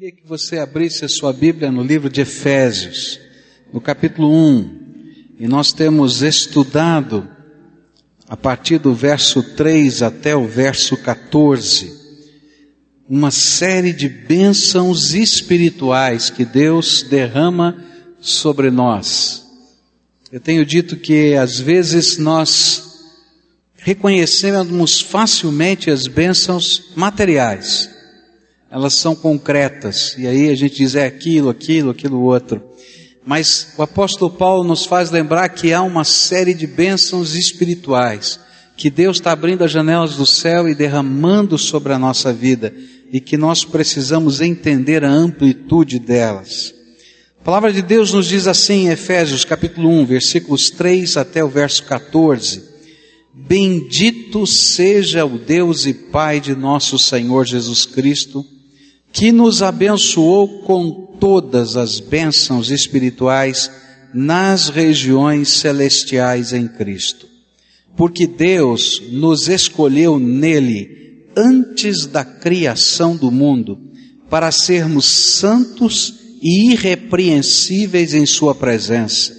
Queria que você abrisse a sua Bíblia no livro de Efésios, no capítulo 1. E nós temos estudado a partir do verso 3 até o verso 14, uma série de bênçãos espirituais que Deus derrama sobre nós. Eu tenho dito que às vezes nós reconhecemos facilmente as bênçãos materiais elas são concretas, e aí a gente diz é aquilo, aquilo, aquilo outro. Mas o apóstolo Paulo nos faz lembrar que há uma série de bênçãos espirituais, que Deus está abrindo as janelas do céu e derramando sobre a nossa vida, e que nós precisamos entender a amplitude delas. A palavra de Deus nos diz assim em Efésios capítulo 1, versículos 3 até o verso 14. Bendito seja o Deus e Pai de nosso Senhor Jesus Cristo, que nos abençoou com todas as bênçãos espirituais nas regiões celestiais em Cristo. Porque Deus nos escolheu nele antes da criação do mundo para sermos santos e irrepreensíveis em Sua presença.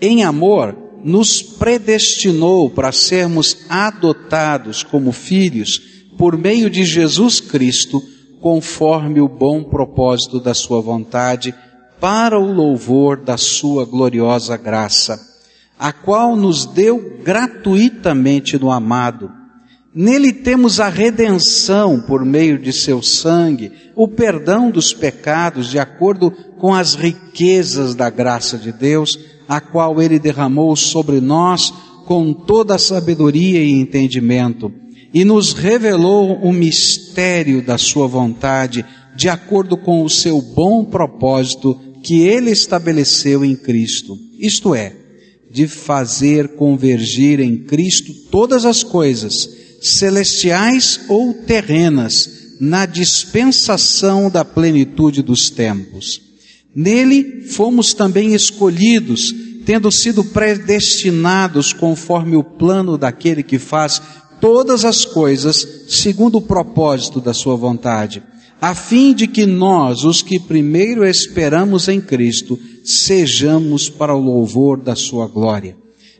Em amor, nos predestinou para sermos adotados como filhos por meio de Jesus Cristo conforme o bom propósito da Sua vontade, para o louvor da Sua gloriosa graça, a qual nos deu gratuitamente no amado. Nele temos a redenção por meio de seu sangue, o perdão dos pecados de acordo com as riquezas da graça de Deus, a qual ele derramou sobre nós com toda a sabedoria e entendimento e nos revelou o mistério da Sua vontade, de acordo com o seu bom propósito que Ele estabeleceu em Cristo. Isto é, de fazer convergir em Cristo todas as coisas, celestiais ou terrenas, na dispensação da plenitude dos tempos. Nele fomos também escolhidos, tendo sido predestinados conforme o plano daquele que faz todas as coisas segundo o propósito da Sua vontade, a fim de que nós, os que primeiro esperamos em Cristo, sejamos para o louvor da Sua glória.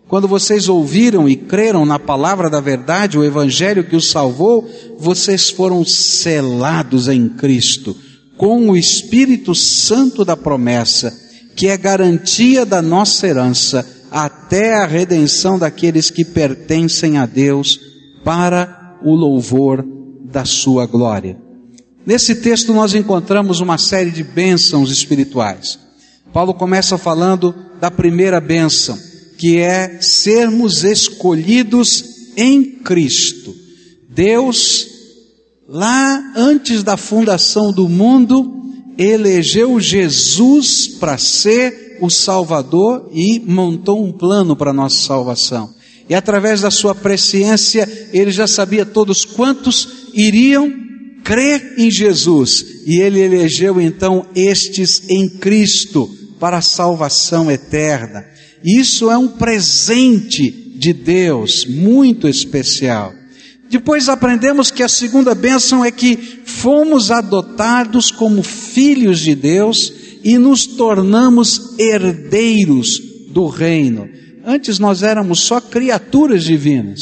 Quando vocês ouviram e creram na palavra da verdade, o Evangelho que os salvou, vocês foram selados em Cristo, com o Espírito Santo da promessa, que é garantia da nossa herança, até a redenção daqueles que pertencem a Deus, para o louvor da sua glória. Nesse texto nós encontramos uma série de bênçãos espirituais. Paulo começa falando da primeira bênção, que é sermos escolhidos em Cristo. Deus, lá antes da fundação do mundo, elegeu Jesus para ser o Salvador e montou um plano para a nossa salvação. E através da sua presciência, ele já sabia todos quantos iriam crer em Jesus. E ele elegeu então estes em Cristo para a salvação eterna. Isso é um presente de Deus muito especial. Depois aprendemos que a segunda bênção é que fomos adotados como filhos de Deus e nos tornamos herdeiros do reino. Antes nós éramos só criaturas divinas,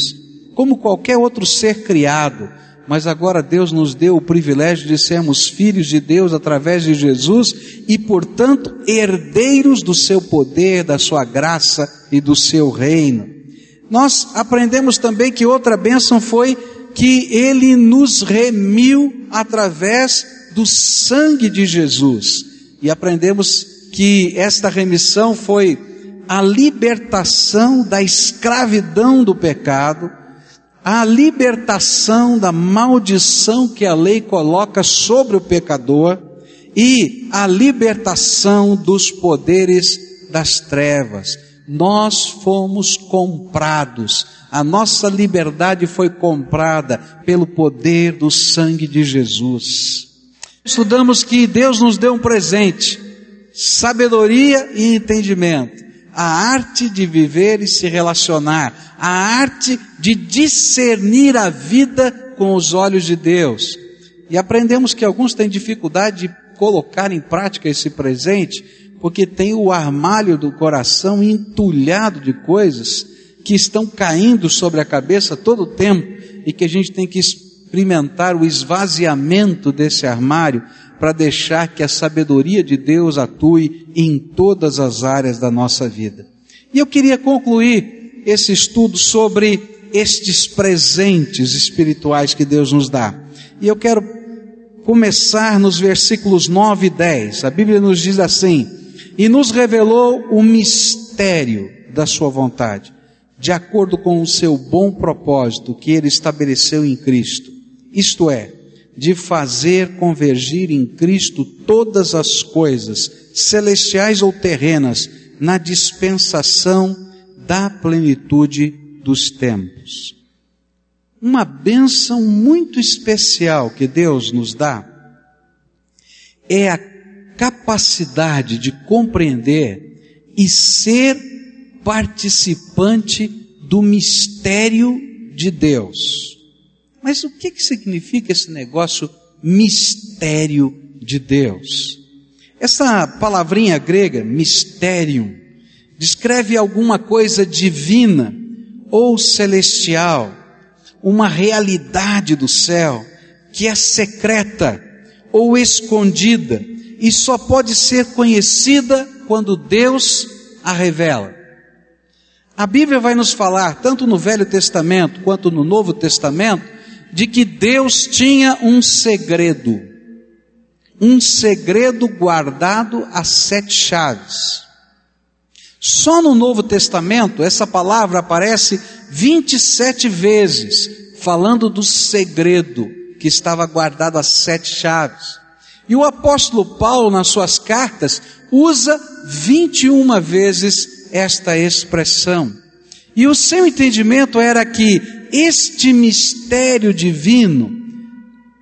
como qualquer outro ser criado, mas agora Deus nos deu o privilégio de sermos filhos de Deus através de Jesus e, portanto, herdeiros do seu poder, da sua graça e do seu reino. Nós aprendemos também que outra bênção foi que ele nos remiu através do sangue de Jesus. E aprendemos que esta remissão foi a libertação da escravidão do pecado, a libertação da maldição que a lei coloca sobre o pecador e a libertação dos poderes das trevas. Nós fomos comprados, a nossa liberdade foi comprada pelo poder do sangue de Jesus. Estudamos que Deus nos deu um presente, sabedoria e entendimento a arte de viver e se relacionar, a arte de discernir a vida com os olhos de Deus. E aprendemos que alguns têm dificuldade de colocar em prática esse presente, porque tem o armário do coração entulhado de coisas que estão caindo sobre a cabeça todo o tempo e que a gente tem que experimentar o esvaziamento desse armário para deixar que a sabedoria de Deus atue em todas as áreas da nossa vida. E eu queria concluir esse estudo sobre estes presentes espirituais que Deus nos dá. E eu quero começar nos versículos 9 e 10. A Bíblia nos diz assim: E nos revelou o mistério da Sua vontade, de acordo com o seu bom propósito que Ele estabeleceu em Cristo. Isto é, de fazer convergir em Cristo todas as coisas, celestiais ou terrenas, na dispensação da plenitude dos tempos. Uma bênção muito especial que Deus nos dá é a capacidade de compreender e ser participante do mistério de Deus. Mas o que, que significa esse negócio mistério de Deus? Essa palavrinha grega, mistério, descreve alguma coisa divina ou celestial, uma realidade do céu que é secreta ou escondida e só pode ser conhecida quando Deus a revela. A Bíblia vai nos falar, tanto no Velho Testamento quanto no Novo Testamento, de que Deus tinha um segredo, um segredo guardado a sete chaves. Só no Novo Testamento essa palavra aparece 27 vezes, falando do segredo que estava guardado a sete chaves. E o apóstolo Paulo, nas suas cartas, usa 21 vezes esta expressão. E o seu entendimento era que este mistério divino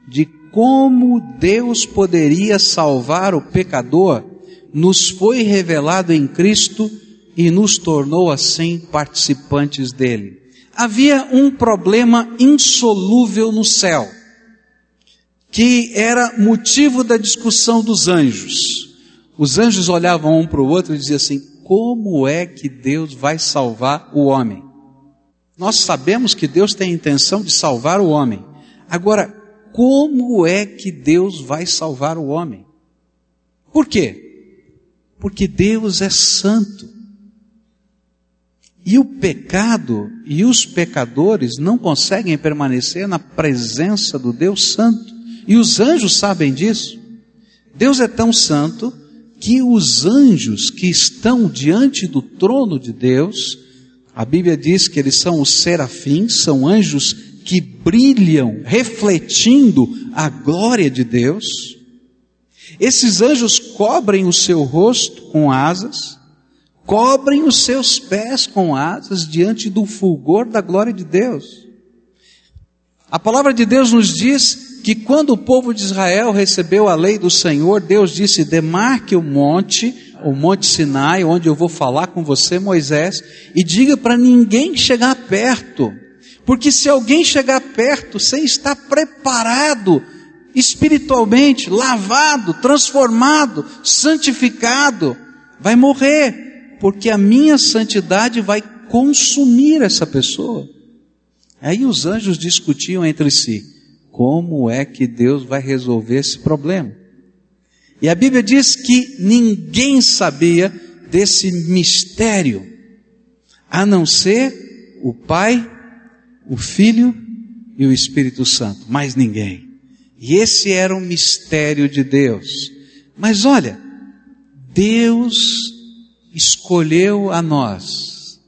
de como Deus poderia salvar o pecador nos foi revelado em Cristo e nos tornou assim participantes dele. Havia um problema insolúvel no céu, que era motivo da discussão dos anjos. Os anjos olhavam um para o outro e diziam assim: como é que Deus vai salvar o homem? Nós sabemos que Deus tem a intenção de salvar o homem. Agora, como é que Deus vai salvar o homem? Por quê? Porque Deus é santo. E o pecado e os pecadores não conseguem permanecer na presença do Deus Santo. E os anjos sabem disso. Deus é tão santo que os anjos que estão diante do trono de Deus a Bíblia diz que eles são os serafins, são anjos que brilham, refletindo a glória de Deus. Esses anjos cobrem o seu rosto com asas, cobrem os seus pés com asas diante do fulgor da glória de Deus. A palavra de Deus nos diz que quando o povo de Israel recebeu a lei do Senhor, Deus disse: demarque o monte o Monte Sinai, onde eu vou falar com você, Moisés, e diga para ninguém chegar perto, porque se alguém chegar perto sem estar preparado espiritualmente, lavado, transformado, santificado, vai morrer, porque a minha santidade vai consumir essa pessoa. Aí os anjos discutiam entre si: como é que Deus vai resolver esse problema? E a Bíblia diz que ninguém sabia desse mistério, a não ser o Pai, o Filho e o Espírito Santo, mais ninguém. E esse era um mistério de Deus. Mas olha, Deus escolheu a nós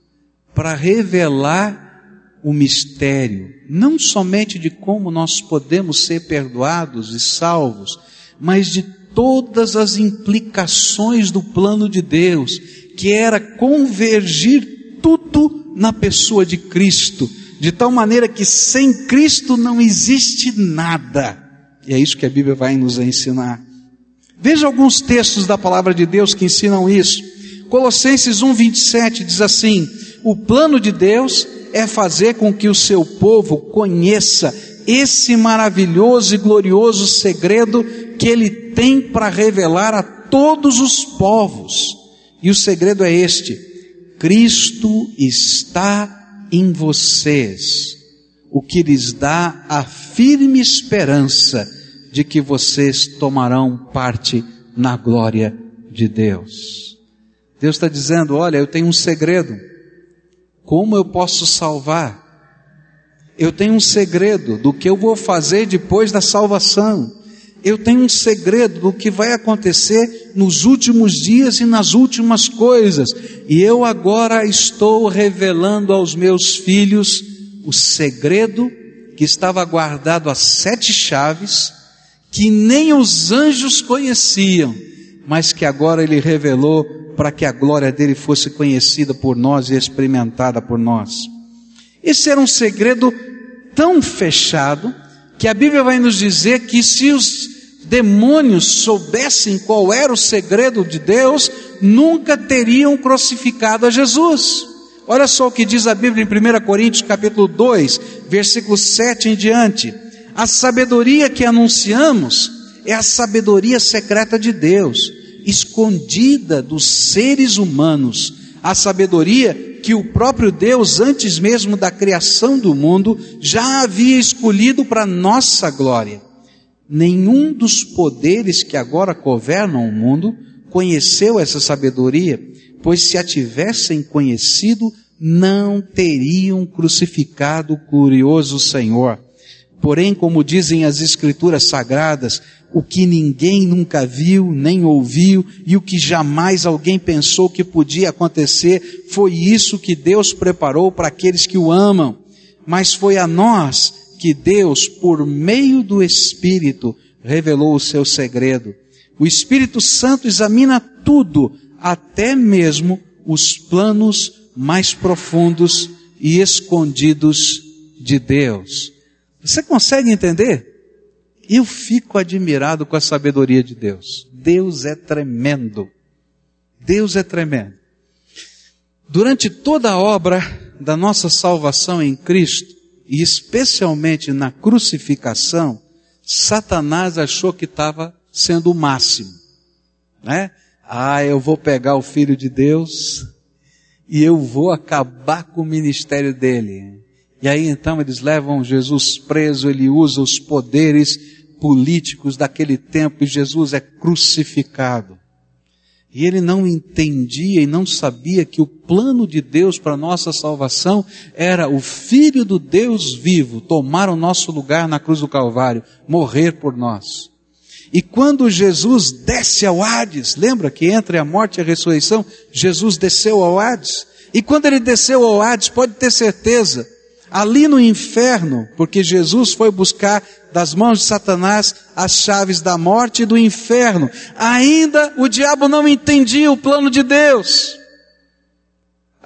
para revelar o mistério, não somente de como nós podemos ser perdoados e salvos, mas de todas as implicações do plano de Deus, que era convergir tudo na pessoa de Cristo, de tal maneira que sem Cristo não existe nada. E é isso que a Bíblia vai nos ensinar. Veja alguns textos da palavra de Deus que ensinam isso. Colossenses 1:27 diz assim: "O plano de Deus é fazer com que o seu povo conheça esse maravilhoso e glorioso segredo que ele tem para revelar a todos os povos. E o segredo é este: Cristo está em vocês, o que lhes dá a firme esperança de que vocês tomarão parte na glória de Deus. Deus está dizendo: olha, eu tenho um segredo. Como eu posso salvar? Eu tenho um segredo do que eu vou fazer depois da salvação. Eu tenho um segredo do que vai acontecer nos últimos dias e nas últimas coisas. E eu agora estou revelando aos meus filhos o segredo que estava guardado a sete chaves, que nem os anjos conheciam, mas que agora ele revelou para que a glória dele fosse conhecida por nós e experimentada por nós. Esse era um segredo tão fechado que a Bíblia vai nos dizer que se os demônios soubessem qual era o segredo de Deus, nunca teriam crucificado a Jesus. Olha só o que diz a Bíblia em 1 Coríntios capítulo 2, versículo 7 em diante. A sabedoria que anunciamos é a sabedoria secreta de Deus, escondida dos seres humanos. A sabedoria que o próprio Deus, antes mesmo da criação do mundo, já havia escolhido para nossa glória. Nenhum dos poderes que agora governam o mundo conheceu essa sabedoria, pois se a tivessem conhecido, não teriam crucificado o curioso Senhor. Porém, como dizem as Escrituras Sagradas, o que ninguém nunca viu, nem ouviu, e o que jamais alguém pensou que podia acontecer, foi isso que Deus preparou para aqueles que o amam. Mas foi a nós que Deus, por meio do Espírito, revelou o seu segredo. O Espírito Santo examina tudo, até mesmo os planos mais profundos e escondidos de Deus. Você consegue entender? Eu fico admirado com a sabedoria de Deus. Deus é tremendo. Deus é tremendo. Durante toda a obra da nossa salvação em Cristo, e especialmente na crucificação, Satanás achou que estava sendo o máximo. Né? Ah, eu vou pegar o Filho de Deus e eu vou acabar com o ministério dele. E aí então eles levam Jesus preso, ele usa os poderes políticos daquele tempo e Jesus é crucificado. E ele não entendia e não sabia que o plano de Deus para nossa salvação era o Filho do Deus vivo tomar o nosso lugar na cruz do Calvário, morrer por nós. E quando Jesus desce ao Hades, lembra que entre a morte e a ressurreição, Jesus desceu ao Hades? E quando ele desceu ao Hades, pode ter certeza, ali no inferno, porque Jesus foi buscar das mãos de Satanás as chaves da morte e do inferno. Ainda o diabo não entendia o plano de Deus.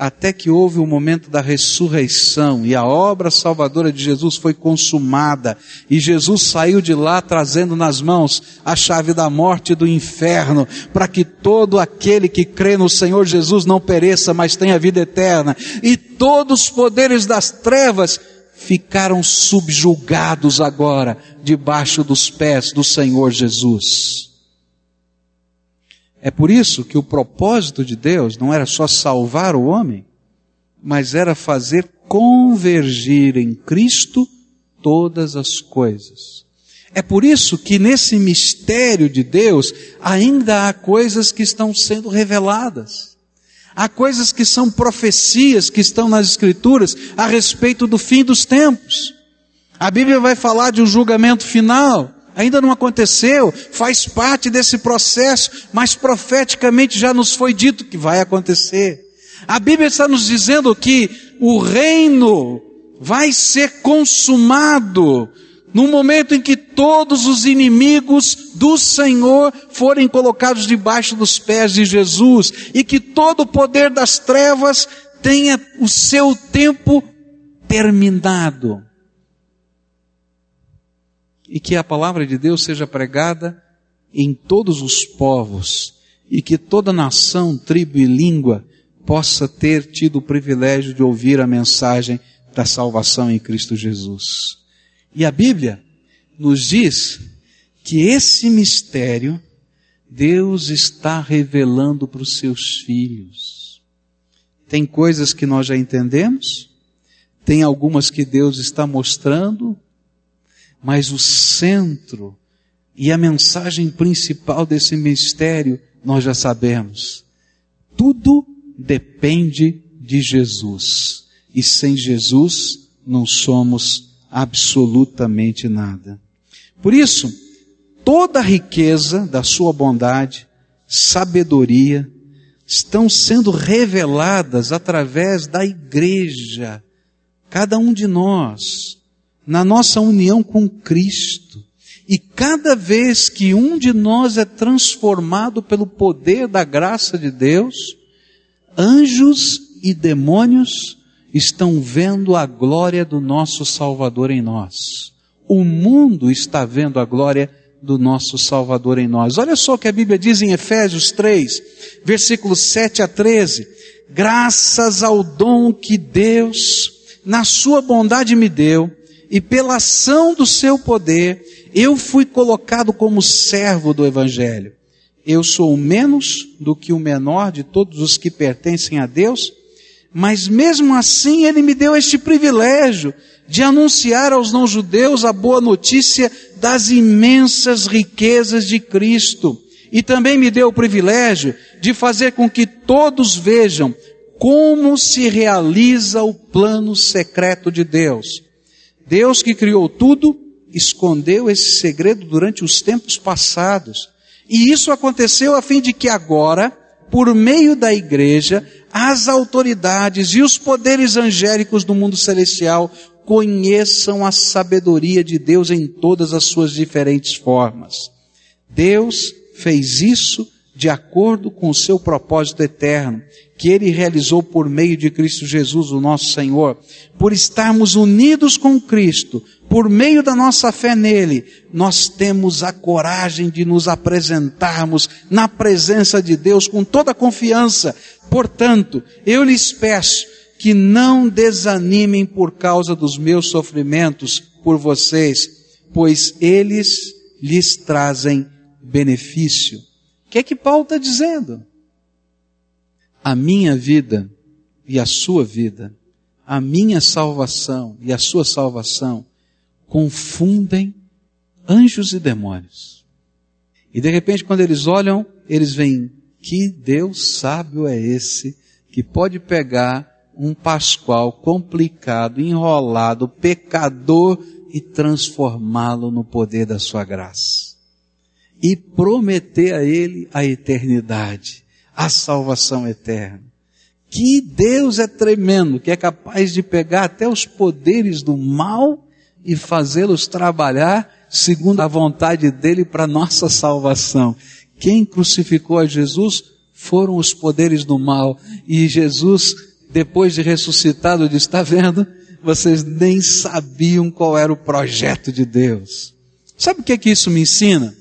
Até que houve o momento da ressurreição e a obra salvadora de Jesus foi consumada e Jesus saiu de lá trazendo nas mãos a chave da morte e do inferno, para que todo aquele que crê no Senhor Jesus não pereça, mas tenha vida eterna. E todos os poderes das trevas ficaram subjugados agora debaixo dos pés do Senhor Jesus. É por isso que o propósito de Deus não era só salvar o homem, mas era fazer convergir em Cristo todas as coisas. É por isso que nesse mistério de Deus ainda há coisas que estão sendo reveladas. Há coisas que são profecias que estão nas Escrituras a respeito do fim dos tempos. A Bíblia vai falar de um julgamento final. Ainda não aconteceu, faz parte desse processo, mas profeticamente já nos foi dito que vai acontecer. A Bíblia está nos dizendo que o reino vai ser consumado no momento em que todos os inimigos do Senhor forem colocados debaixo dos pés de Jesus e que todo o poder das trevas tenha o seu tempo terminado. E que a palavra de Deus seja pregada em todos os povos e que toda nação, tribo e língua possa ter tido o privilégio de ouvir a mensagem da salvação em Cristo Jesus. E a Bíblia nos diz que esse mistério Deus está revelando para os seus filhos. Tem coisas que nós já entendemos, tem algumas que Deus está mostrando, mas o centro e a mensagem principal desse mistério nós já sabemos. Tudo depende de Jesus. E sem Jesus não somos absolutamente nada. Por isso, toda a riqueza da sua bondade, sabedoria, estão sendo reveladas através da igreja. Cada um de nós, na nossa união com Cristo. E cada vez que um de nós é transformado pelo poder da graça de Deus, anjos e demônios estão vendo a glória do nosso Salvador em nós. O mundo está vendo a glória do nosso Salvador em nós. Olha só o que a Bíblia diz em Efésios 3, versículos 7 a 13. Graças ao dom que Deus, na sua bondade, me deu, e pela ação do seu poder, eu fui colocado como servo do Evangelho. Eu sou menos do que o menor de todos os que pertencem a Deus, mas mesmo assim ele me deu este privilégio de anunciar aos não-judeus a boa notícia das imensas riquezas de Cristo. E também me deu o privilégio de fazer com que todos vejam como se realiza o plano secreto de Deus. Deus que criou tudo, escondeu esse segredo durante os tempos passados. E isso aconteceu a fim de que agora, por meio da igreja, as autoridades e os poderes angélicos do mundo celestial conheçam a sabedoria de Deus em todas as suas diferentes formas. Deus fez isso de acordo com o seu propósito eterno, que ele realizou por meio de Cristo Jesus, o nosso Senhor. Por estarmos unidos com Cristo, por meio da nossa fé nele, nós temos a coragem de nos apresentarmos na presença de Deus com toda confiança. Portanto, eu lhes peço que não desanimem por causa dos meus sofrimentos por vocês, pois eles lhes trazem benefício. O que é que Paulo está dizendo? A minha vida e a sua vida, a minha salvação e a sua salvação confundem anjos e demônios. E de repente, quando eles olham, eles veem que Deus sábio é esse que pode pegar um Pascoal complicado, enrolado, pecador e transformá-lo no poder da sua graça. E prometer a ele a eternidade, a salvação eterna. Que Deus é tremendo, que é capaz de pegar até os poderes do mal e fazê-los trabalhar segundo a vontade dele para nossa salvação. Quem crucificou a Jesus foram os poderes do mal e Jesus, depois de ressuscitado, disse: está vendo? Vocês nem sabiam qual era o projeto de Deus. Sabe o que é que isso me ensina?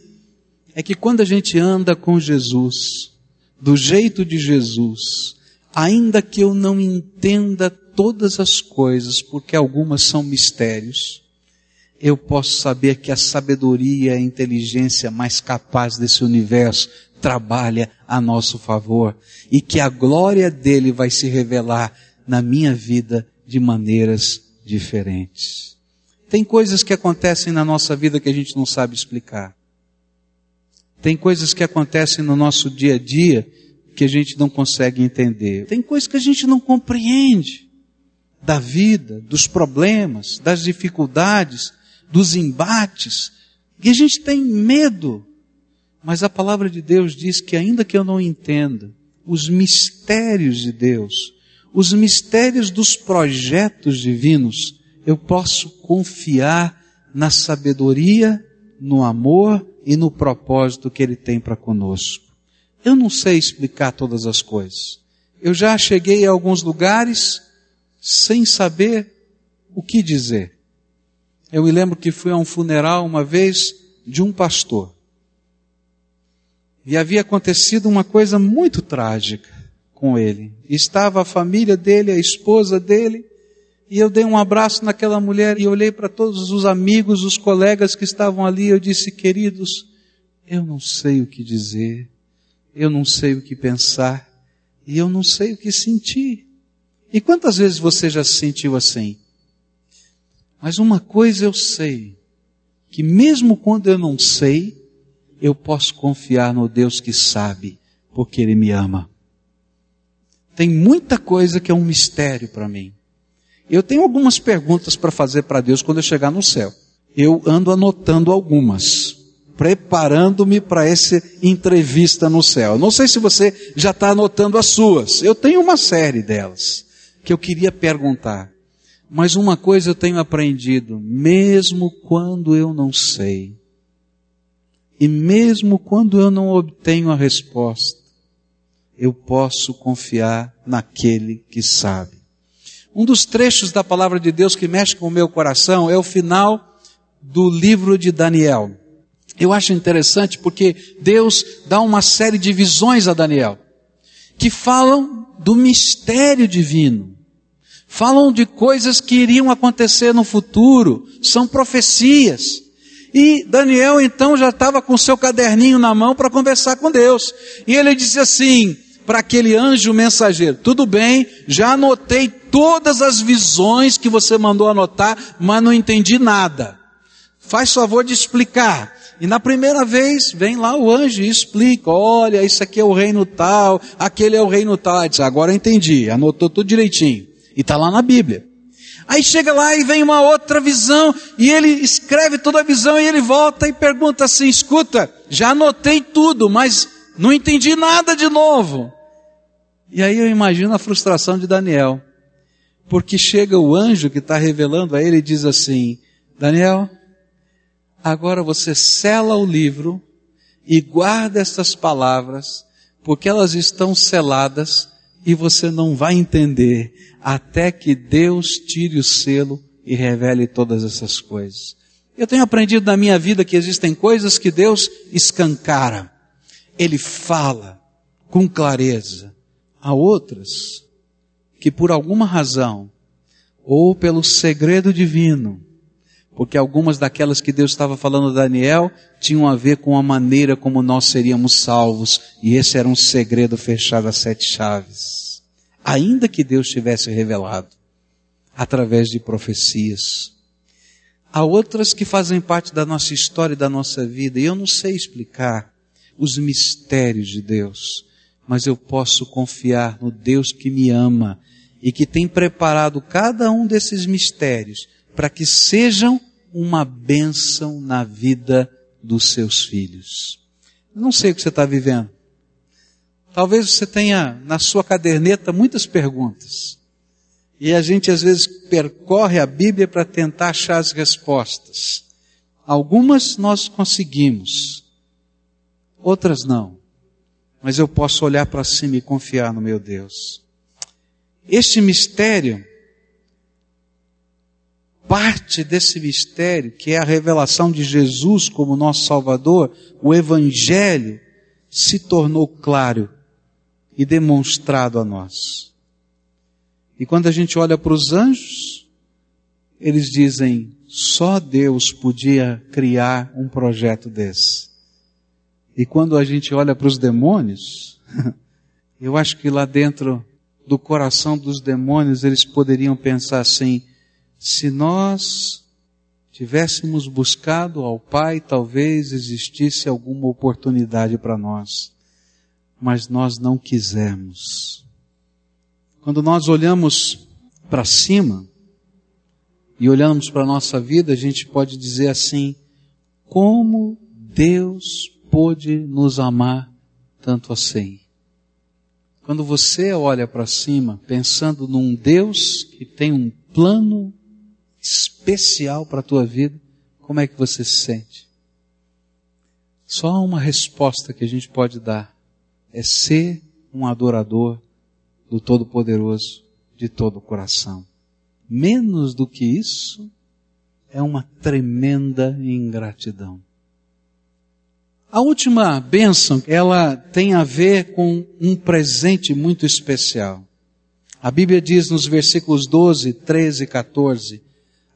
É que quando a gente anda com Jesus, do jeito de Jesus, ainda que eu não entenda todas as coisas, porque algumas são mistérios, eu posso saber que a sabedoria e a inteligência mais capaz desse universo trabalha a nosso favor e que a glória dele vai se revelar na minha vida de maneiras diferentes. Tem coisas que acontecem na nossa vida que a gente não sabe explicar. Tem coisas que acontecem no nosso dia a dia que a gente não consegue entender. Tem coisas que a gente não compreende da vida, dos problemas, das dificuldades dos embates, e a gente tem medo. Mas a palavra de Deus diz que ainda que eu não entenda os mistérios de Deus, os mistérios dos projetos divinos, eu posso confiar na sabedoria, no amor e no propósito que Ele tem para conosco. Eu não sei explicar todas as coisas. Eu já cheguei a alguns lugares sem saber o que dizer. Eu me lembro que fui a um funeral uma vez de um pastor. E havia acontecido uma coisa muito trágica com ele. Estava a família dele, a esposa dele, E eu dei um abraço naquela mulher e olhei para todos os amigos, os colegas que estavam ali. Eu disse, queridos, eu não sei o que dizer, eu não sei o que pensar e eu não sei o que sentir. E quantas vezes você já se sentiu assim? Mas uma coisa eu sei, que mesmo quando eu não sei, eu posso confiar no Deus que sabe, porque Ele me ama. Tem muita coisa que é um mistério para mim. Eu tenho algumas perguntas para fazer para Deus quando eu chegar no céu. Eu ando anotando algumas, preparando-me para essa entrevista no céu. Não sei se você já está anotando as suas. Eu tenho uma série delas que eu queria perguntar. Mas uma coisa eu tenho aprendido, mesmo quando eu não sei, e mesmo quando eu não obtenho a resposta, eu posso confiar naquele que sabe. Um dos trechos da palavra de Deus que mexe com o meu coração é o final do livro de Daniel. Eu acho interessante porque Deus dá uma série de visões a Daniel que falam do mistério divino. Falam de coisas que iriam acontecer no futuro, são profecias. E Daniel então já estava com seu caderninho na mão para conversar com Deus. E ele disse assim: para aquele anjo mensageiro: Tudo bem, já anotei todas as visões que você mandou anotar, mas não entendi nada. Faz favor de explicar. E na primeira vez, vem lá o anjo e explica: olha, isso aqui é o reino tal, aquele é o reino tal. Disse, Agora entendi, anotou tudo direitinho. E está lá na Bíblia. Aí chega lá e vem uma outra visão, e ele escreve toda a visão e ele volta e pergunta assim: escuta, já anotei tudo, mas não entendi nada de novo. E aí eu imagino a frustração de Daniel. Porque chega o anjo que está revelando a ele e diz assim: Daniel, agora você sela o livro e guarda essas palavras, porque elas estão seladas e você não vai entender até que Deus tire o selo e revele todas essas coisas. Eu tenho aprendido na minha vida que existem coisas que Deus escancara. Ele fala com clareza Há outras que por alguma razão, ou pelo segredo divino, porque algumas daquelas que Deus estava falando a Daniel tinham a ver com a maneira como nós seríamos salvos, e esse era um segredo fechado a sete chaves. Ainda que Deus tivesse revelado através de profecias. Há outras que fazem parte da nossa história e da nossa vida, e eu não sei explicar os mistérios de Deus mas eu posso confiar no Deus que me ama e que tem preparado cada um desses mistérios para que sejam uma bênção na vida dos seus filhos. Eu não sei o que você está vivendo. Talvez você tenha na sua caderneta muitas perguntas. E a gente às vezes percorre a Bíblia para tentar achar as respostas. Algumas nós conseguimos, outras não mas eu posso olhar para cima e confiar no meu Deus. Este mistério, parte desse mistério, que é a revelação de Jesus como nosso Salvador, o Evangelho, se tornou claro e demonstrado a nós. E quando a gente olha para os anjos, eles dizem, só Deus podia criar um projeto desse. E quando a gente olha para os demônios, eu acho que lá dentro do coração dos demônios eles poderiam pensar assim: se nós tivéssemos buscado ao Pai, talvez existisse alguma oportunidade para nós, mas nós não quisemos. Quando nós olhamos para cima e olhamos para a nossa vida, a gente pode dizer assim: como Deus pôde nos amar tanto assim. Quando você olha para cima pensando num Deus que tem um plano especial para a tua vida, como é que você se sente? Só uma resposta que a gente pode dar é ser um adorador do Todo-Poderoso de todo o coração. Menos do que isso é uma tremenda ingratidão. A última bênção, ela tem a ver com um presente muito especial. A Bíblia diz nos versículos 12, 13 e 14: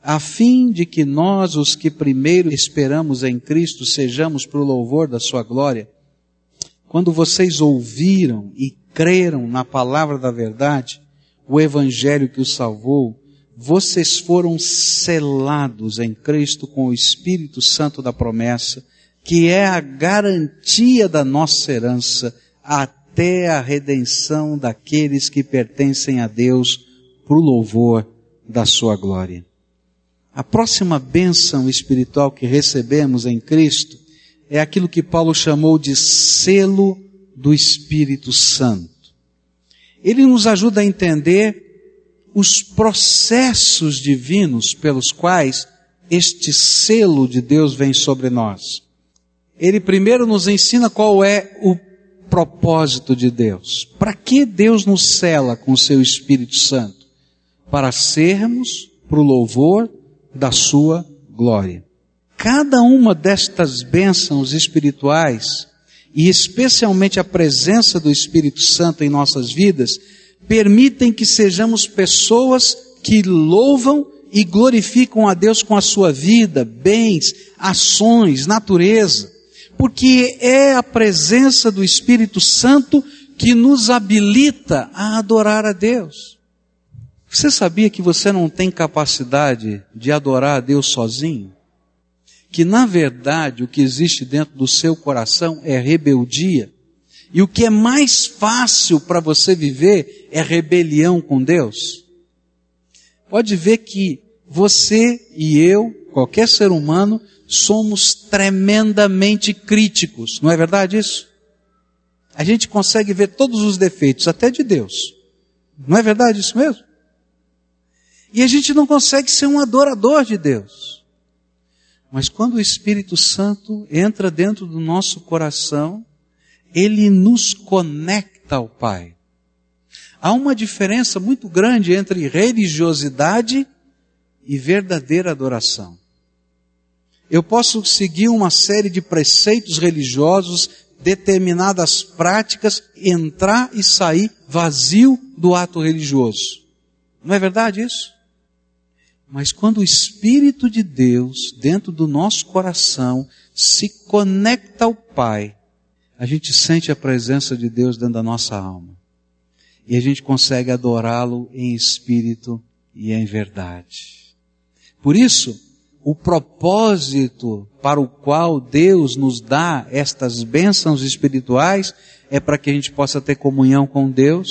a fim de que nós, os que primeiro esperamos em Cristo, sejamos para o louvor da Sua glória. Quando vocês ouviram e creram na palavra da verdade, o Evangelho que os salvou, vocês foram selados em Cristo com o Espírito Santo da promessa, que é a garantia da nossa herança até a redenção daqueles que pertencem a Deus para o louvor da sua glória. A próxima bênção espiritual que recebemos em Cristo é aquilo que Paulo chamou de selo do Espírito Santo. Ele nos ajuda a entender os processos divinos pelos quais este selo de Deus vem sobre nós. Ele primeiro nos ensina qual é o propósito de Deus. Para que Deus nos cela com o seu Espírito Santo? Para sermos, para o louvor da sua glória. Cada uma destas bênçãos espirituais, e especialmente a presença do Espírito Santo em nossas vidas, permitem que sejamos pessoas que louvam e glorificam a Deus com a sua vida, bens, ações, natureza, porque é a presença do Espírito Santo que nos habilita a adorar a Deus. Você sabia que você não tem capacidade de adorar a Deus sozinho? Que na verdade o que existe dentro do seu coração é rebeldia. E o que é mais fácil para você viver é rebelião com Deus. Pode ver que você e eu, qualquer ser humano, somos tremendamente críticos. Não é verdade isso? A gente consegue ver todos os defeitos, até de Deus. Não é verdade isso mesmo? E a gente não consegue ser um adorador de Deus. Mas quando o Espírito Santo entra dentro do nosso coração, ele nos conecta ao Pai. Há uma diferença muito grande entre religiosidade e verdadeira adoração. Eu posso seguir uma série de preceitos religiosos, determinadas práticas, entrar e sair vazio do ato religioso. Não é verdade isso? Mas quando o Espírito de Deus, dentro do nosso coração, se conecta ao Pai, a gente sente a presença de Deus dentro da nossa alma. E a gente consegue adorá-lo em espírito e em verdade. Por isso, o propósito para o qual Deus nos dá estas bênçãos espirituais é para que a gente possa ter comunhão com Deus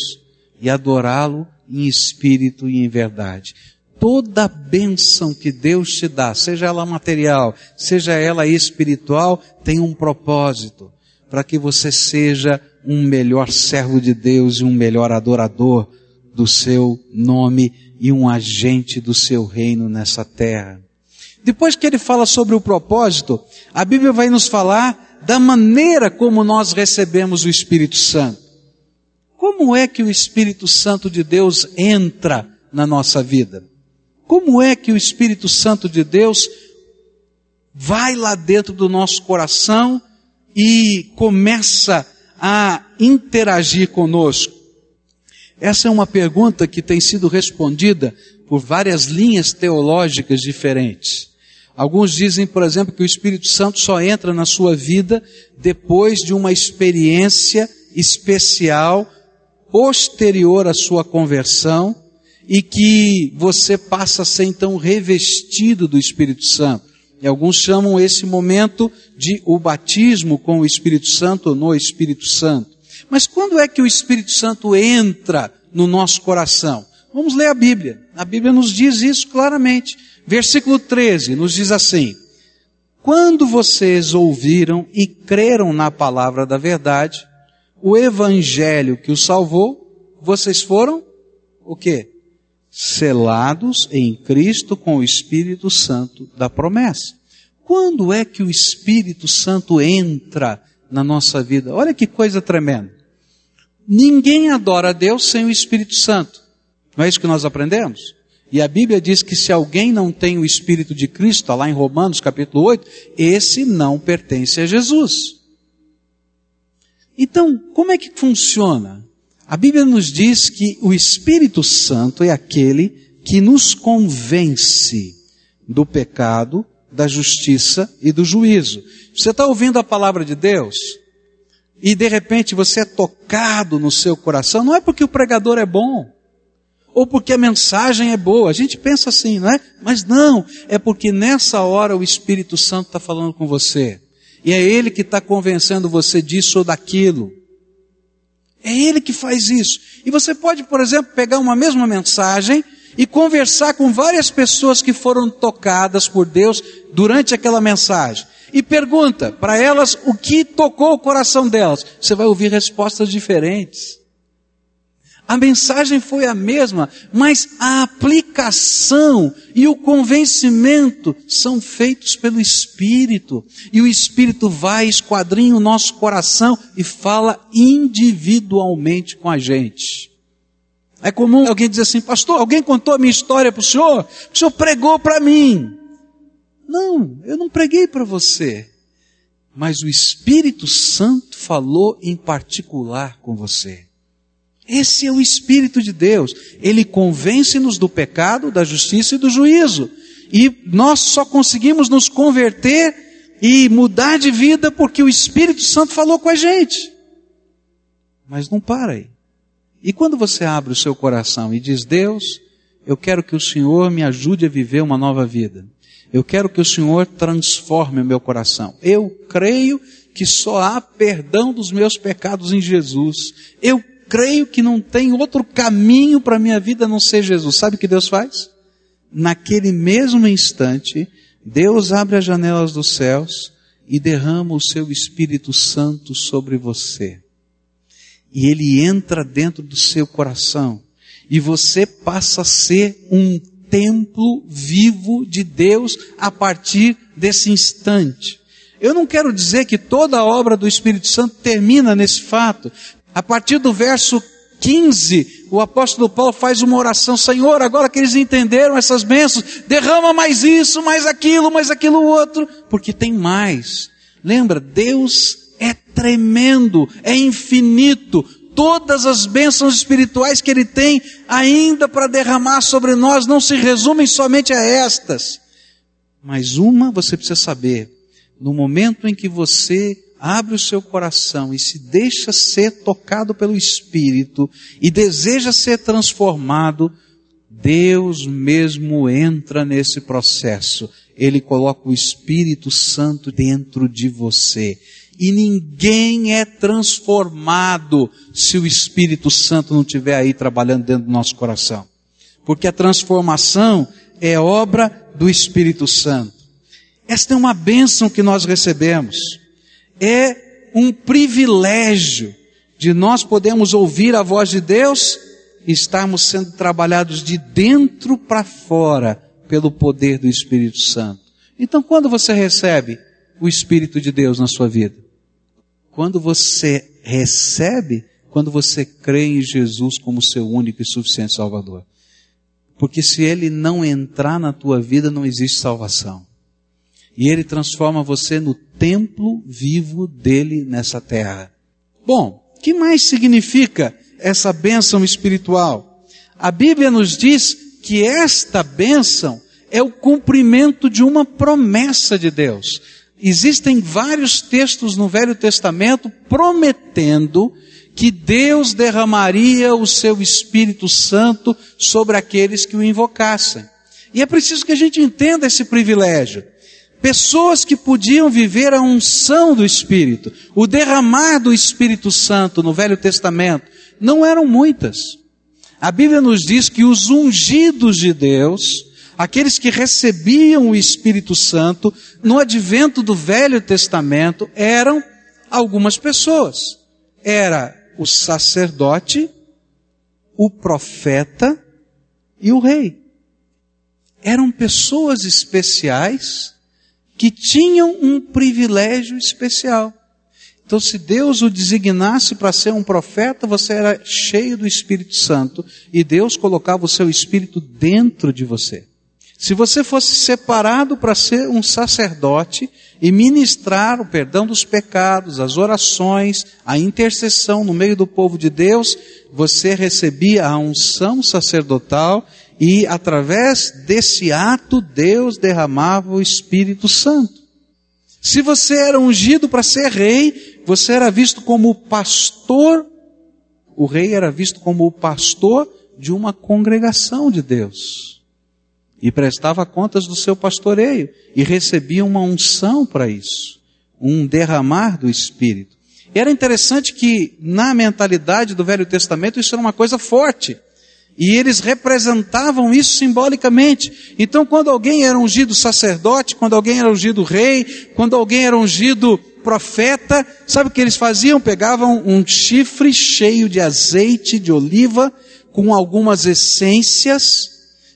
e adorá-lo em espírito e em verdade toda bênção que Deus te dá, seja ela material, seja ela espiritual, tem um propósito para que você seja um melhor servo de Deus e um melhor adorador do seu nome e um agente do seu reino nessa terra. Depois que ele fala sobre o propósito, a Bíblia vai nos falar da maneira como nós recebemos o Espírito Santo. Como é que o Espírito Santo de Deus entra na nossa vida? Como é que o Espírito Santo de Deus vai lá dentro do nosso coração e começa a interagir conosco? Essa é uma pergunta que tem sido respondida por várias linhas teológicas diferentes. Alguns dizem, por exemplo, que o Espírito Santo só entra na sua vida depois de uma experiência especial posterior à sua conversão e que você passa a ser então revestido do Espírito Santo. E alguns chamam esse momento de o batismo com o Espírito Santo ou no Espírito Santo. Mas quando é que o Espírito Santo entra no nosso coração? Vamos ler a Bíblia. A Bíblia nos diz isso claramente. Versículo 13 nos diz assim: Quando vocês ouviram e creram na palavra da verdade, o evangelho que os salvou, vocês foram o quê? selados em Cristo com o Espírito Santo da promessa. Quando é que o Espírito Santo entra na nossa vida? Olha que coisa tremenda. Ninguém adora a Deus sem o Espírito Santo. Não é isso que nós aprendemos? E a Bíblia diz que se alguém não tem o Espírito de Cristo, está lá em Romanos capítulo 8, esse não pertence a Jesus. Então, como é que funciona? A Bíblia nos diz que o Espírito Santo é aquele que nos convence do pecado, da justiça e do juízo. Você está ouvindo a palavra de Deus e de repente você é tocado no seu coração, não é porque o pregador é bom, ou porque a mensagem é boa. A gente pensa assim, não é? Mas não, é porque nessa hora o Espírito Santo está falando com você. E é Ele que está convencendo você disso ou daquilo. É Ele que faz isso. E você pode, por exemplo, pegar uma mesma mensagem e conversar com várias pessoas que foram tocadas por Deus durante aquela mensagem. E pergunta para elas o que tocou o coração delas. Você vai ouvir respostas diferentes. A mensagem foi a mesma, mas a aplicação e o convencimento são feitos pelo Espírito. E o Espírito vai, esquadrinha o nosso coração e fala individualmente com a gente. É comum alguém dizer assim, pastor, alguém contou a minha história para o senhor? O senhor pregou para mim. Não, eu não preguei para você. Mas o Espírito Santo falou em particular com você. Esse é o Espírito de Deus. Ele convence-nos do pecado, da justiça e do juízo. E nós só conseguimos nos converter e mudar de vida porque o Espírito Santo falou com a gente. Mas não para aí. E quando você abre o seu coração e diz, Deus, eu quero que o Senhor me ajude a viver uma nova vida. Eu quero que o Senhor transforme o meu coração. Eu creio que só há perdão dos meus pecados em Jesus. Eu creio que não tem outro caminho para a minha vida não ser Jesus. Sabe o que Deus faz? Naquele mesmo instante, Deus abre as janelas dos céus e derrama o seu Espírito Santo sobre você e ele entra dentro do seu coração e você passa a ser um templo vivo de Deus a partir desse instante. Eu não quero dizer que toda a obra do Espírito Santo termina nesse fato. A partir do verso 15, o apóstolo Paulo faz uma oração, Senhor, agora que eles entenderam essas bênçãos, derrama mais isso, mais aquilo, mais aquilo outro, porque tem mais. Lembra, Deus é tremendo, é infinito. Todas as bênçãos espirituais que Ele tem ainda para derramar sobre nós não se resumem somente a estas. Mas uma você precisa saber: no momento em que você abre o seu coração e se deixa ser tocado pelo Espírito e deseja ser transformado, Deus mesmo entra nesse processo. Ele coloca o Espírito Santo dentro de você. E ninguém é transformado se o Espírito Santo não estiver aí trabalhando dentro do nosso coração. Porque a transformação é obra do Espírito Santo. Esta é uma bênção que nós recebemos. É um privilégio de nós podermos ouvir a voz de Deus e estarmos sendo trabalhados de dentro para fora pelo poder do Espírito Santo. Então, quando você recebe o Espírito de Deus na sua vida? Quando você recebe, quando você crê em Jesus como seu único e suficiente Salvador. Porque se Ele não entrar na tua vida, não existe salvação. E Ele transforma você no templo vivo dele nessa terra. Bom, que mais significa essa bênção espiritual? A Bíblia nos diz que esta bênção é o cumprimento de uma promessa de Deus. Existem vários textos no Velho Testamento prometendo que Deus derramaria o seu Espírito Santo sobre aqueles que o invocassem. E é preciso que a gente entenda esse privilégio. Pessoas que podiam viver a unção do Espírito, o derramar do Espírito Santo no Velho Testamento, não eram muitas. A Bíblia nos diz que os ungidos de Deus, aqueles que recebiam o Espírito Santo no advento do Velho Testamento eram algumas pessoas. Era o sacerdote, o profeta e o rei. Eram pessoas especiais que tinham um privilégio especial. Então, se Deus o designasse para ser um profeta, você era cheio do Espírito Santo e Deus colocava o seu Espírito dentro de você. Se você fosse separado para ser um sacerdote e ministrar o perdão dos pecados, as orações, a intercessão no meio do povo de Deus, você recebia a unção sacerdotal e através desse ato Deus derramava o Espírito Santo. Se você era ungido para ser rei, você era visto como o pastor, o rei era visto como o pastor de uma congregação de Deus. E prestava contas do seu pastoreio e recebia uma unção para isso, um derramar do Espírito. E era interessante que na mentalidade do Velho Testamento isso era uma coisa forte. E eles representavam isso simbolicamente. Então, quando alguém era ungido sacerdote, quando alguém era ungido rei, quando alguém era ungido profeta, sabe o que eles faziam? Pegavam um chifre cheio de azeite de oliva, com algumas essências,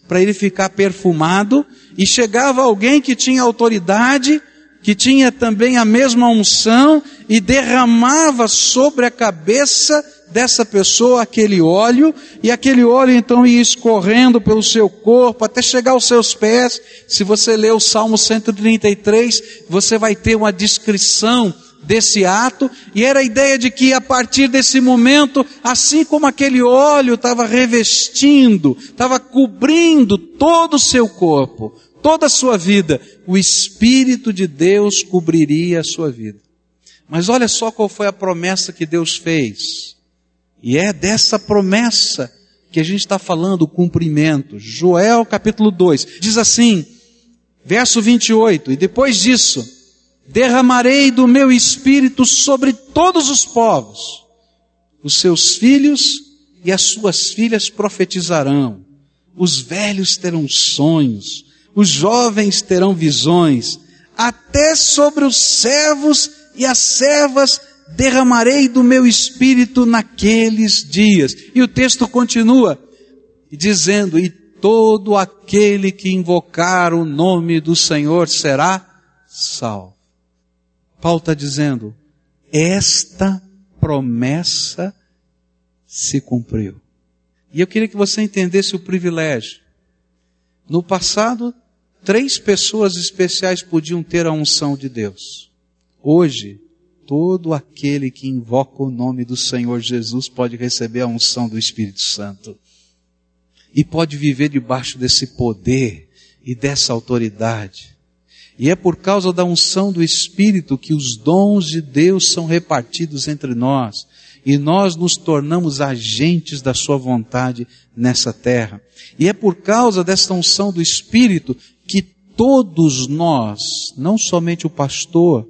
para ele ficar perfumado, e chegava alguém que tinha autoridade, que tinha também a mesma unção, e derramava sobre a cabeça dessa pessoa aquele óleo, e aquele óleo então ia escorrendo pelo seu corpo até chegar aos seus pés. Se você ler o Salmo 133, você vai ter uma descrição desse ato, e era a ideia de que a partir desse momento, assim como aquele óleo estava revestindo, estava cobrindo todo o seu corpo, toda a sua vida, o Espírito de Deus cobriria a sua vida. Mas olha só qual foi a promessa que Deus fez. E é dessa promessa que a gente está falando, o cumprimento. Joel capítulo 2 diz assim, verso 28, e depois disso, derramarei do meu espírito sobre todos os povos, os seus filhos e as suas filhas profetizarão, os velhos terão sonhos, os jovens terão visões, até sobre os servos e as servas derramarei do meu espírito naqueles dias. E o texto continua dizendo: E todo aquele que invocar o nome do Senhor será salvo. Paulo está dizendo: esta promessa se cumpriu. E eu queria que você entendesse o privilégio. No passado, três pessoas especiais podiam ter a unção de Deus. Hoje, todo aquele que invoca o nome do Senhor Jesus pode receber a unção do Espírito Santo. E pode viver debaixo desse poder e dessa autoridade. E é por causa da unção do Espírito que os dons de Deus são repartidos entre nós. E nós nos tornamos agentes da Sua vontade nessa terra. E é por causa dessa unção do Espírito que todos nós, não somente o pastor,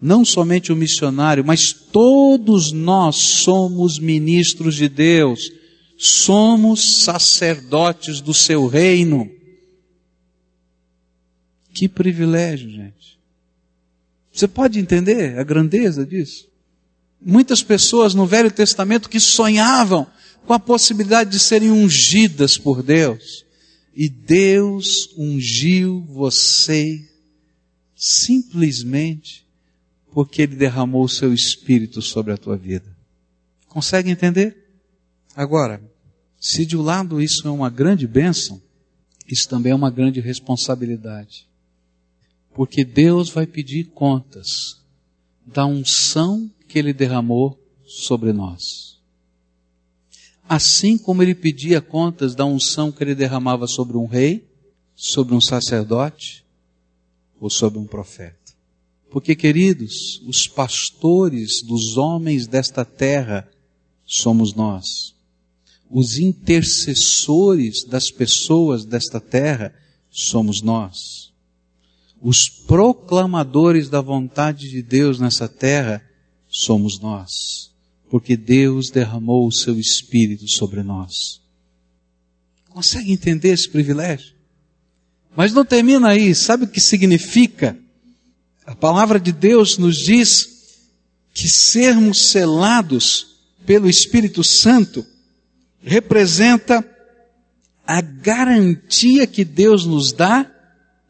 não somente o missionário, mas todos nós somos ministros de Deus, somos sacerdotes do seu reino. Que privilégio, gente. Você pode entender a grandeza disso? Muitas pessoas no Velho Testamento que sonhavam com a possibilidade de serem ungidas por Deus. E Deus ungiu você simplesmente porque Ele derramou o seu espírito sobre a tua vida. Consegue entender? Agora, se de um lado isso é uma grande bênção, isso também é uma grande responsabilidade. Porque Deus vai pedir contas da unção que Ele derramou sobre nós. Assim como Ele pedia contas da unção que Ele derramava sobre um rei, sobre um sacerdote ou sobre um profeta. Porque, queridos, os pastores dos homens desta terra somos nós. Os intercessores das pessoas desta terra somos nós. Os proclamadores da vontade de Deus nessa terra somos nós. Porque Deus derramou o seu Espírito sobre nós. Consegue entender esse privilégio? Mas não termina aí. Sabe o que significa a palavra de Deus nos diz que sermos selados pelo Espírito Santo representa a garantia que Deus nos dá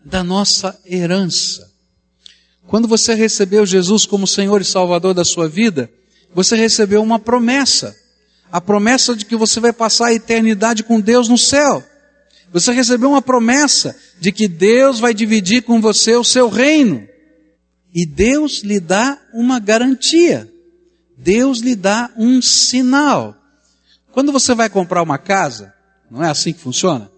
da nossa herança. Quando você recebeu Jesus como Senhor e Salvador da sua vida, você recebeu uma promessa. A promessa de que você vai passar a eternidade com Deus no céu. Você recebeu uma promessa de que Deus vai dividir com você o seu reino. E Deus lhe dá uma garantia. Deus lhe dá um sinal. Quando você vai comprar uma casa, não é assim que funciona?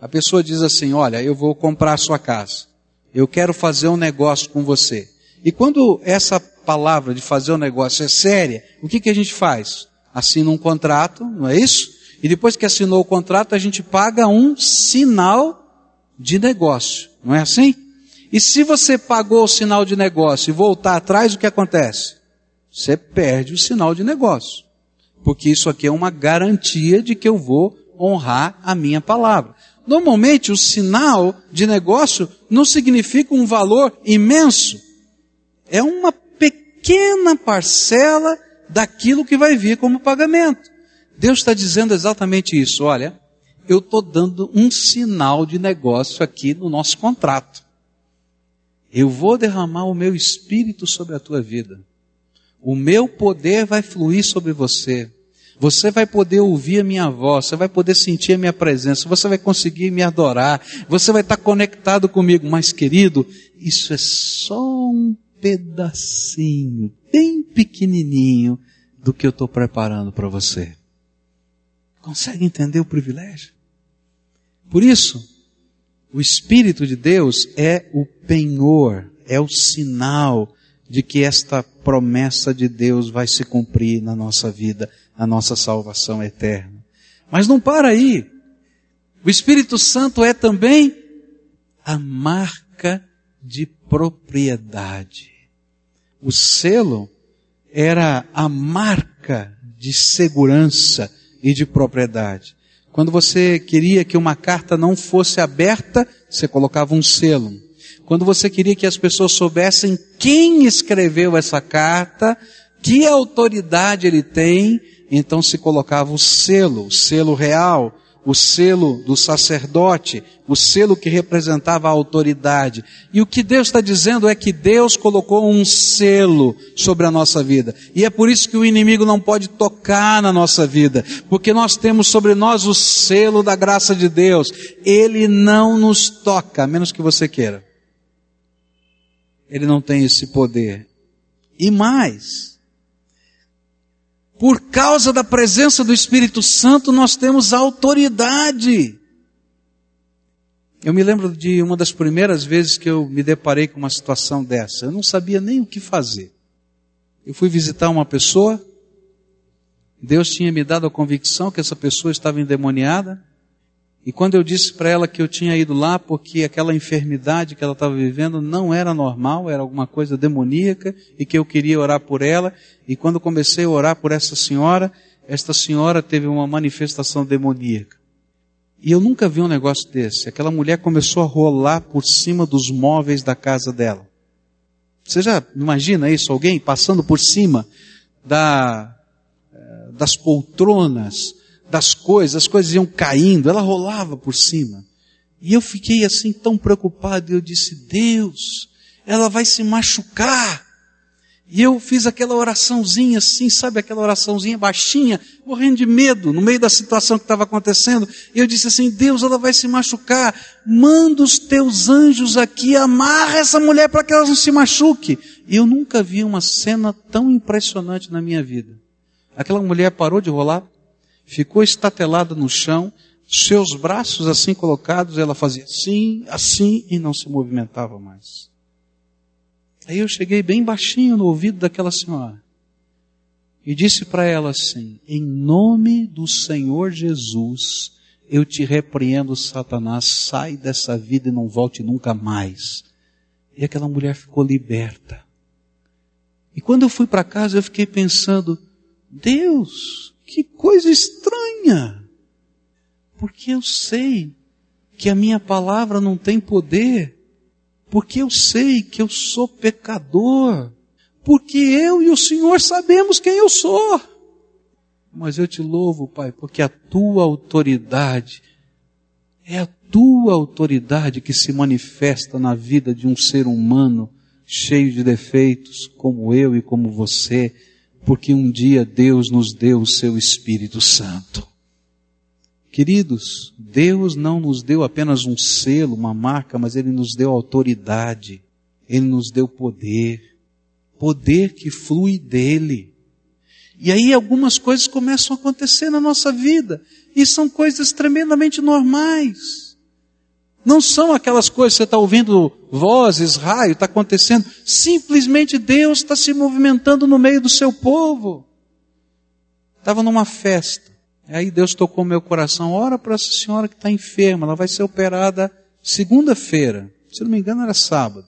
A pessoa diz assim: Olha, eu vou comprar a sua casa. Eu quero fazer um negócio com você. E quando essa palavra de fazer um negócio é séria, o que, que a gente faz? Assina um contrato, não é isso? E depois que assinou o contrato, a gente paga um sinal de negócio. Não é assim? E se você pagou o sinal de negócio e voltar atrás, o que acontece? Você perde o sinal de negócio. Porque isso aqui é uma garantia de que eu vou honrar a minha palavra. Normalmente o sinal de negócio não significa um valor imenso. É uma pequena parcela daquilo que vai vir como pagamento. Deus está dizendo exatamente isso. Olha, eu estou dando um sinal de negócio aqui no nosso contrato. Eu vou derramar o meu espírito sobre a tua vida. O meu poder vai fluir sobre você. Você vai poder ouvir a minha voz, você vai poder sentir a minha presença, você vai conseguir me adorar, você vai estar conectado comigo. Mas, querido, isso é só um pedacinho, bem pequenininho, do que eu estou preparando para você. Consegue entender o privilégio? Por isso, o Espírito de Deus é o penhor, é o sinal de que esta promessa de Deus vai se cumprir na nossa vida, a nossa salvação eterna. Mas não para aí. O Espírito Santo é também a marca de propriedade. O selo era a marca de segurança e de propriedade. Quando você queria que uma carta não fosse aberta, você colocava um selo. Quando você queria que as pessoas soubessem quem escreveu essa carta, que autoridade ele tem, então se colocava o selo, o selo real, o selo do sacerdote, o selo que representava a autoridade. E o que Deus está dizendo é que Deus colocou um selo sobre a nossa vida. E é por isso que o inimigo não pode tocar na nossa vida, porque nós temos sobre nós o selo da graça de Deus. Ele não nos toca, a menos que você queira. Ele não tem esse poder. E mais, por causa da presença do Espírito Santo, nós temos autoridade. Eu me lembro de uma das primeiras vezes que eu me deparei com uma situação dessa. Eu não sabia nem o que fazer. Eu fui visitar uma pessoa, Deus tinha me dado a convicção que essa pessoa estava endemoniada, e quando eu disse para ela que eu tinha ido lá porque aquela enfermidade que ela estava vivendo não era normal, era alguma coisa demoníaca e que eu queria orar por ela, e quando comecei a orar por essa senhora, esta senhora teve uma manifestação demoníaca. E eu nunca vi um negócio desse. Aquela mulher começou a rolar por cima dos móveis da casa dela. Você já imagina isso? Alguém passando por cima da, eh, das poltronas, das coisas, as coisas iam caindo, ela rolava por cima. E eu fiquei assim tão preocupado, eu disse, Deus, ela vai se machucar. E eu fiz aquela oraçãozinha assim, sabe, aquela oraçãozinha baixinha, morrendo de medo, no meio da situação que estava acontecendo. E eu disse assim, Deus, ela vai se machucar. Manda os teus anjos aqui, amarra essa mulher para que ela não se machuque. E eu nunca vi uma cena tão impressionante na minha vida. Aquela mulher parou de rolar, ficou estatelada no chão, seus braços assim colocados, ela fazia assim, assim e não se movimentava mais. Aí eu cheguei bem baixinho no ouvido daquela senhora e disse para ela assim: Em nome do Senhor Jesus, eu te repreendo, Satanás, sai dessa vida e não volte nunca mais. E aquela mulher ficou liberta. E quando eu fui para casa, eu fiquei pensando: Deus, que coisa estranha! Porque eu sei que a minha palavra não tem poder, porque eu sei que eu sou pecador, porque eu e o Senhor sabemos quem eu sou. Mas eu te louvo, Pai, porque a tua autoridade é a tua autoridade que se manifesta na vida de um ser humano cheio de defeitos, como eu e como você porque um dia Deus nos deu o seu Espírito Santo. Queridos, Deus não nos deu apenas um selo, uma marca, mas Ele nos deu autoridade, Ele nos deu poder, poder que flui dEle. E aí algumas coisas começam a acontecer na nossa vida, e são coisas tremendamente normais. Não são aquelas coisas que você está ouvindo vozes, raio, está acontecendo. Simplesmente Deus está se movimentando no meio do seu povo. Estava numa festa. Aí Deus tocou meu coração, ora para essa senhora que está enferma, ela vai ser operada segunda-feira. Se não me engano era sábado.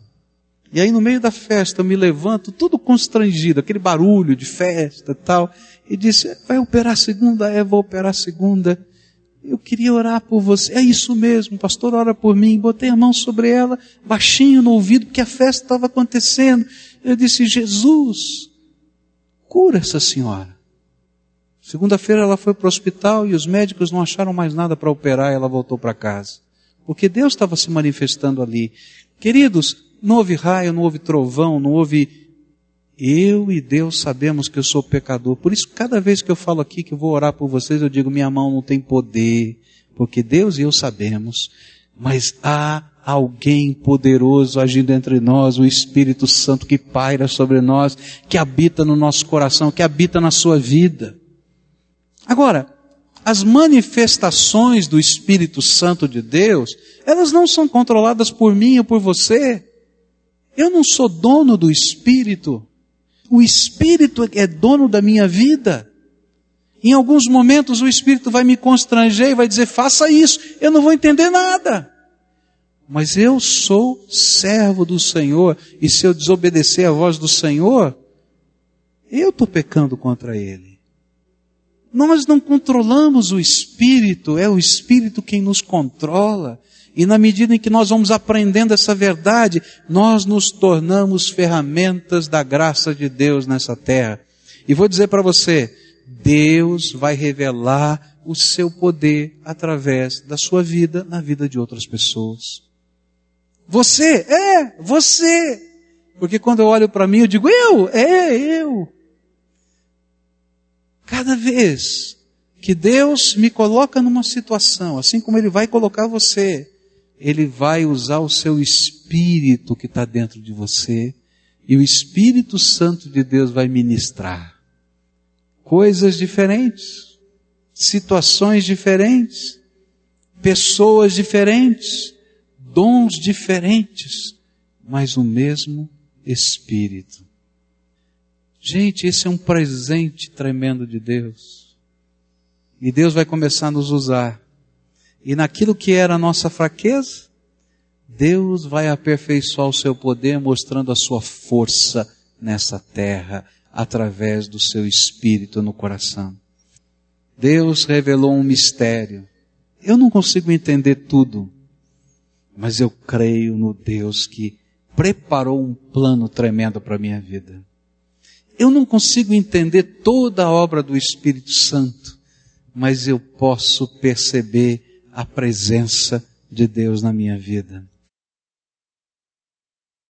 E aí no meio da festa eu me levanto, tudo constrangido, aquele barulho de festa e tal, e disse, vai operar segunda? É, vou operar segunda. Eu queria orar por você. É isso mesmo, pastor, ora por mim. Botei a mão sobre ela, baixinho no ouvido, porque a festa estava acontecendo. Eu disse, Jesus, cura essa senhora. Segunda-feira ela foi para o hospital e os médicos não acharam mais nada para operar e ela voltou para casa. Porque Deus estava se manifestando ali. Queridos, não houve raio, não houve trovão, não houve. Eu e Deus sabemos que eu sou pecador. Por isso, cada vez que eu falo aqui que vou orar por vocês, eu digo: minha mão não tem poder. Porque Deus e eu sabemos. Mas há alguém poderoso agindo entre nós, o Espírito Santo que paira sobre nós, que habita no nosso coração, que habita na sua vida. Agora, as manifestações do Espírito Santo de Deus, elas não são controladas por mim ou por você. Eu não sou dono do Espírito. O Espírito é dono da minha vida. Em alguns momentos o Espírito vai me constranger e vai dizer, faça isso. Eu não vou entender nada. Mas eu sou servo do Senhor, e se eu desobedecer a voz do Senhor, eu estou pecando contra Ele. Nós não controlamos o Espírito, é o Espírito quem nos controla. E na medida em que nós vamos aprendendo essa verdade, nós nos tornamos ferramentas da graça de Deus nessa terra. E vou dizer para você, Deus vai revelar o seu poder através da sua vida na vida de outras pessoas. Você, é, você. Porque quando eu olho para mim, eu digo, eu, é, eu. Cada vez que Deus me coloca numa situação, assim como Ele vai colocar você, Ele vai usar o seu espírito que está dentro de você, e o Espírito Santo de Deus vai ministrar coisas diferentes, situações diferentes, pessoas diferentes, dons diferentes, mas o mesmo Espírito. Gente, esse é um presente tremendo de Deus. E Deus vai começar a nos usar. E naquilo que era a nossa fraqueza, Deus vai aperfeiçoar o seu poder, mostrando a sua força nessa terra, através do seu espírito no coração. Deus revelou um mistério. Eu não consigo entender tudo, mas eu creio no Deus que preparou um plano tremendo para a minha vida. Eu não consigo entender toda a obra do Espírito Santo, mas eu posso perceber a presença de Deus na minha vida.